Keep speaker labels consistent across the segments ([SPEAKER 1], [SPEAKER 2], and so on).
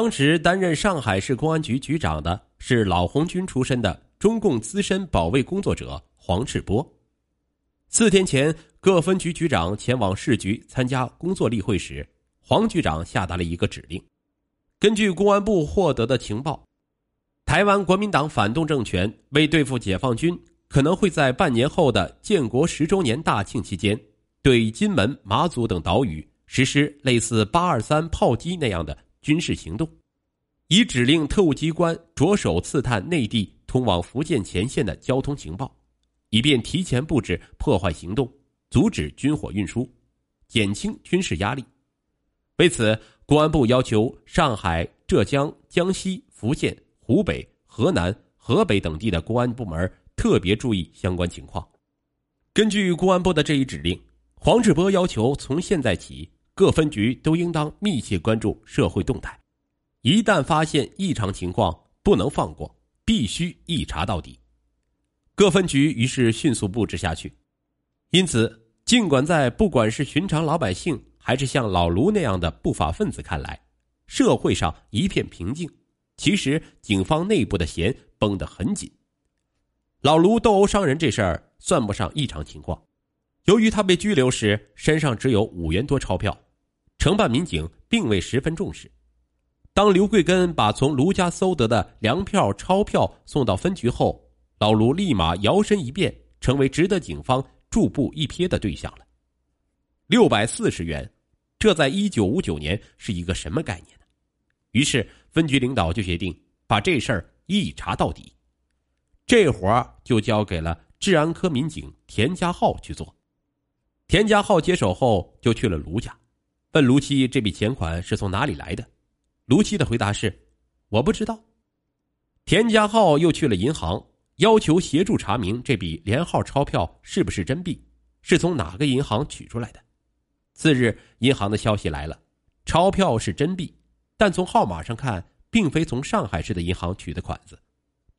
[SPEAKER 1] 当时担任上海市公安局局长的是老红军出身的中共资深保卫工作者黄志波。四天前，各分局局长前往市局参加工作例会时，黄局长下达了一个指令：根据公安部获得的情报，台湾国民党反动政权为对付解放军，可能会在半年后的建国十周年大庆期间，对金门、马祖等岛屿实施类似八二三炮击那样的。军事行动，已指令特务机关着手刺探内地通往福建前线的交通情报，以便提前布置破坏行动，阻止军火运输，减轻军事压力。为此，公安部要求上海、浙江、江西、福建、湖北、河南、河北等地的公安部门特别注意相关情况。根据公安部的这一指令，黄志波要求从现在起。各分局都应当密切关注社会动态，一旦发现异常情况，不能放过，必须一查到底。各分局于是迅速布置下去。因此，尽管在不管是寻常老百姓，还是像老卢那样的不法分子看来，社会上一片平静，其实警方内部的弦绷得很紧。老卢斗殴伤人这事儿算不上异常情况，由于他被拘留时身上只有五元多钞票。承办民警并未十分重视。当刘贵根把从卢家搜得的粮票、钞票送到分局后，老卢立马摇身一变，成为值得警方驻步一瞥的对象了。六百四十元，这在一九五九年是一个什么概念呢？于是分局领导就决定把这事儿一查到底。这活儿就交给了治安科民警田家浩去做。田家浩接手后，就去了卢家。问卢七这笔钱款是从哪里来的？卢七的回答是：“我不知道。”田家浩又去了银行，要求协助查明这笔连号钞票是不是真币，是从哪个银行取出来的。次日，银行的消息来了，钞票是真币，但从号码上看，并非从上海市的银行取的款子。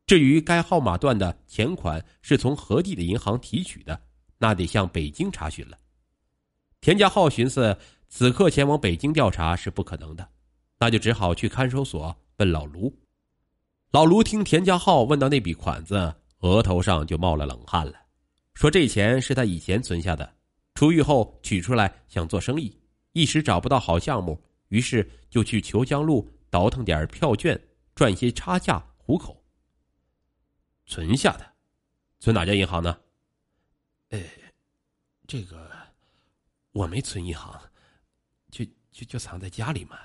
[SPEAKER 1] 至于该号码段的钱款是从何地的银行提取的，那得向北京查询了。田家浩寻思。此刻前往北京调查是不可能的，那就只好去看守所问老卢。老卢听田家浩问到那笔款子，额头上就冒了冷汗了，说这钱是他以前存下的，出狱后取出来想做生意，一时找不到好项目，于是就去虬江路倒腾点票券，赚些差价糊口。存下的，存哪家银行呢？
[SPEAKER 2] 呃，这个我没存银行。就就就藏在家里嘛。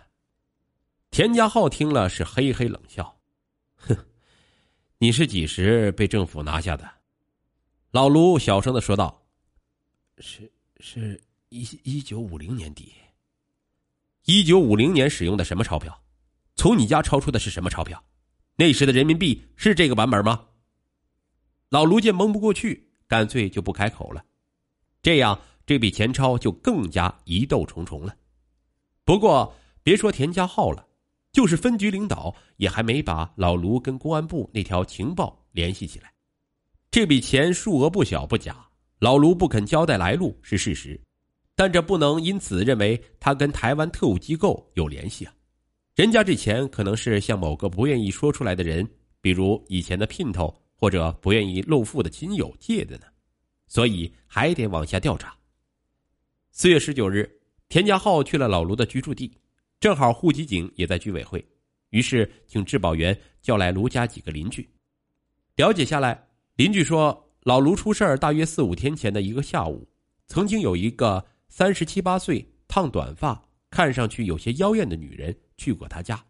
[SPEAKER 1] 田家浩听了是嘿嘿冷笑，哼，你是几时被政府拿下的？老卢小声的说道：“
[SPEAKER 2] 是是一一九五零年底。
[SPEAKER 1] 一九五零年使用的什么钞票？从你家抄出的是什么钞票？那时的人民币是这个版本吗？”老卢见蒙不过去，干脆就不开口了。这样，这笔钱钞就更加疑窦重重了。不过，别说田家浩了，就是分局领导也还没把老卢跟公安部那条情报联系起来。这笔钱数额不小不假，老卢不肯交代来路是事实，但这不能因此认为他跟台湾特务机构有联系啊。人家这钱可能是向某个不愿意说出来的人，比如以前的姘头或者不愿意露富的亲友借的呢，所以还得往下调查。四月十九日。田家浩去了老卢的居住地，正好户籍警也在居委会，于是请质保员叫来卢家几个邻居。了解下来，邻居说，老卢出事大约四五天前的一个下午，曾经有一个三十七八岁、烫短发、看上去有些妖艳的女人去过他家，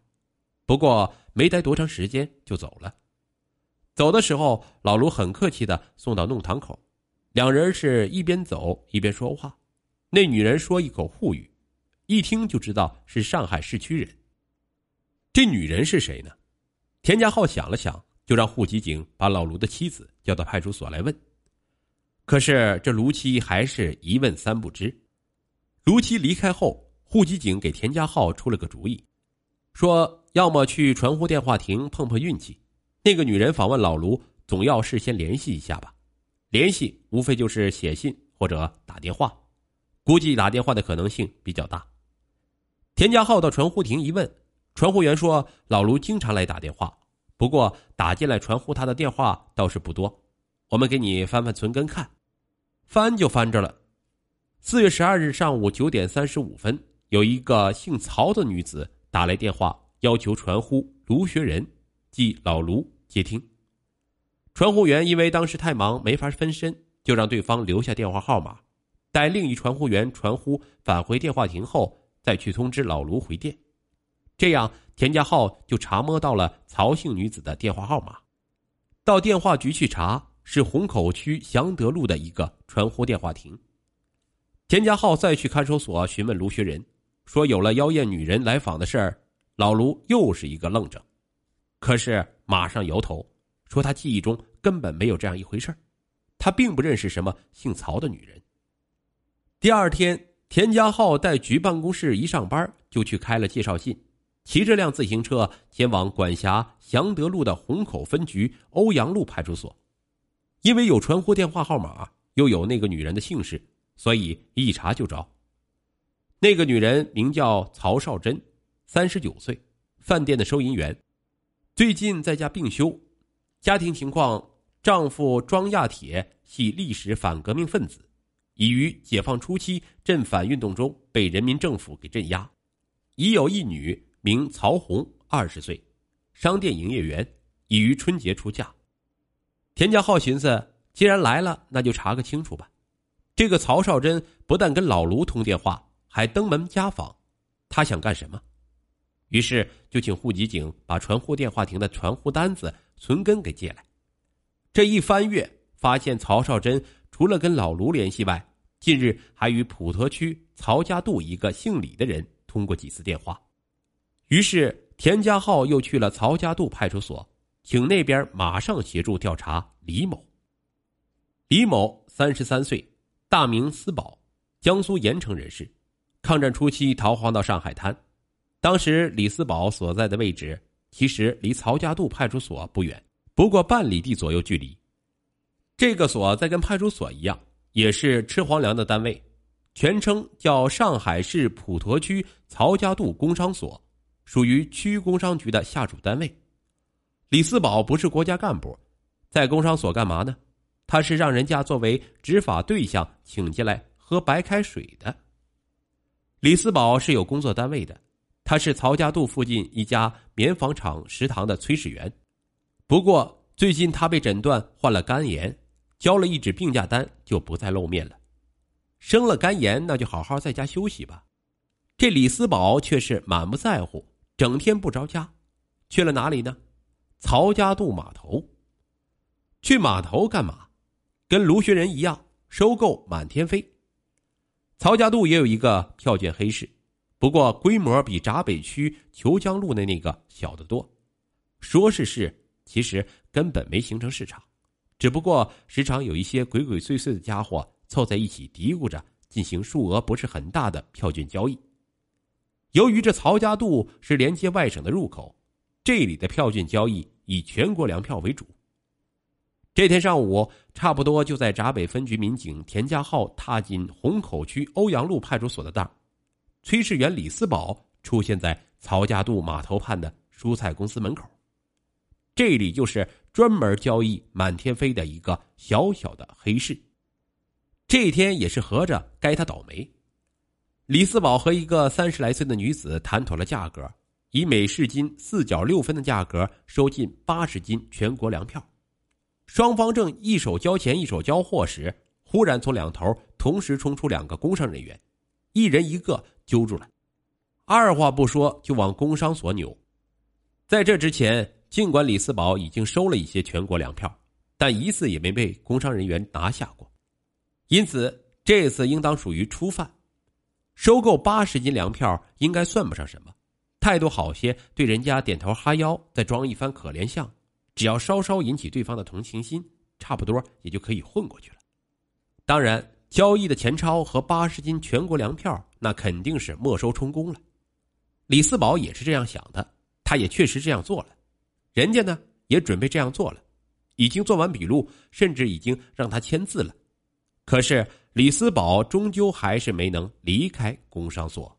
[SPEAKER 1] 不过没待多长时间就走了。走的时候，老卢很客气的送到弄堂口，两人是一边走一边说话。那女人说一口沪语，一听就知道是上海市区人。这女人是谁呢？田家浩想了想，就让户籍警把老卢的妻子叫到派出所来问。可是这卢七还是一问三不知。卢七离开后，户籍警给田家浩出了个主意，说要么去传呼电话亭碰碰运气。那个女人访问老卢，总要事先联系一下吧？联系无非就是写信或者打电话。估计打电话的可能性比较大。田家浩到传呼亭一问，传呼员说，老卢经常来打电话，不过打进来传呼他的电话倒是不多。我们给你翻翻存根看，翻就翻着了。四月十二日上午九点三十五分，有一个姓曹的女子打来电话，要求传呼卢学仁，即老卢接听。传呼员因为当时太忙，没法分身，就让对方留下电话号码，待另一传呼员传呼返回电话亭后，再去通知老卢回电。这样，田家浩就查摸到了曹姓女子的电话号码，到电话局去查，是虹口区祥德路的一个传呼电话亭。田家浩再去看守所询问卢学仁，说有了妖艳女人来访的事儿。老卢又是一个愣怔，可是马上摇头，说他记忆中根本没有这样一回事他并不认识什么姓曹的女人。第二天，田家浩在局办公室一上班就去开了介绍信，骑着辆自行车前往管辖祥德路的虹口分局欧阳路派出所，因为有传呼电话号码，又有那个女人的姓氏。所以一查就着。那个女人名叫曹少珍，三十九岁，饭店的收银员，最近在家病休。家庭情况：丈夫庄亚铁系历史反革命分子，已于解放初期镇反运动中被人民政府给镇压。已有一女名曹红，二十岁，商店营业员，已于春节出嫁。田家浩寻思，既然来了，那就查个清楚吧。这个曹少珍不但跟老卢通电话，还登门家访，他想干什么？于是就请户籍警把传呼电话亭的传呼单子存根给借来。这一翻阅，发现曹少珍除了跟老卢联系外，近日还与普陀区曹家渡一个姓李的人通过几次电话。于是田家浩又去了曹家渡派出所，请那边马上协助调查李某。李某三十三岁。大名思宝，江苏盐城人士，抗战初期逃荒到上海滩。当时李思宝所在的位置其实离曹家渡派出所不远，不过半里地左右距离。这个所在跟派出所一样，也是吃皇粮的单位，全称叫上海市普陀区曹家渡工商所，属于区工商局的下属单位。李四宝不是国家干部，在工商所干嘛呢？他是让人家作为执法对象请进来喝白开水的。李四宝是有工作单位的，他是曹家渡附近一家棉纺厂食堂的炊事员。不过最近他被诊断患了肝炎，交了一纸病假单就不再露面了。生了肝炎，那就好好在家休息吧。这李思宝却是满不在乎，整天不着家，去了哪里呢？曹家渡码头。去码头干嘛？跟卢学仁一样收购满天飞，曹家渡也有一个票券黑市，不过规模比闸北区虬江路的那个小得多。说是市，其实根本没形成市场，只不过时常有一些鬼鬼祟祟的家伙凑在一起嘀咕着进行数额不是很大的票券交易。由于这曹家渡是连接外省的入口，这里的票券交易以全国粮票为主。这天上午，差不多就在闸北分局民警田家浩踏进虹口区欧阳路派出所的当，炊事员李思宝出现在曹家渡码头畔的蔬菜公司门口。这里就是专门交易满天飞的一个小小的黑市。这一天也是合着该他倒霉。李四宝和一个三十来岁的女子谈妥了价格，以每市斤四角六分的价格收进八十斤全国粮票。双方正一手交钱一手交货时，忽然从两头同时冲出两个工商人员，一人一个揪住了，二话不说就往工商所扭。在这之前，尽管李四宝已经收了一些全国粮票，但一次也没被工商人员拿下过，因此这次应当属于初犯。收购八十斤粮票应该算不上什么，态度好些，对人家点头哈腰，再装一番可怜相。只要稍稍引起对方的同情心，差不多也就可以混过去了。当然，交易的钱钞和八十斤全国粮票，那肯定是没收充公了。李四宝也是这样想的，他也确实这样做了。人家呢，也准备这样做了，已经做完笔录，甚至已经让他签字了。可是李思宝终究还是没能离开工商所。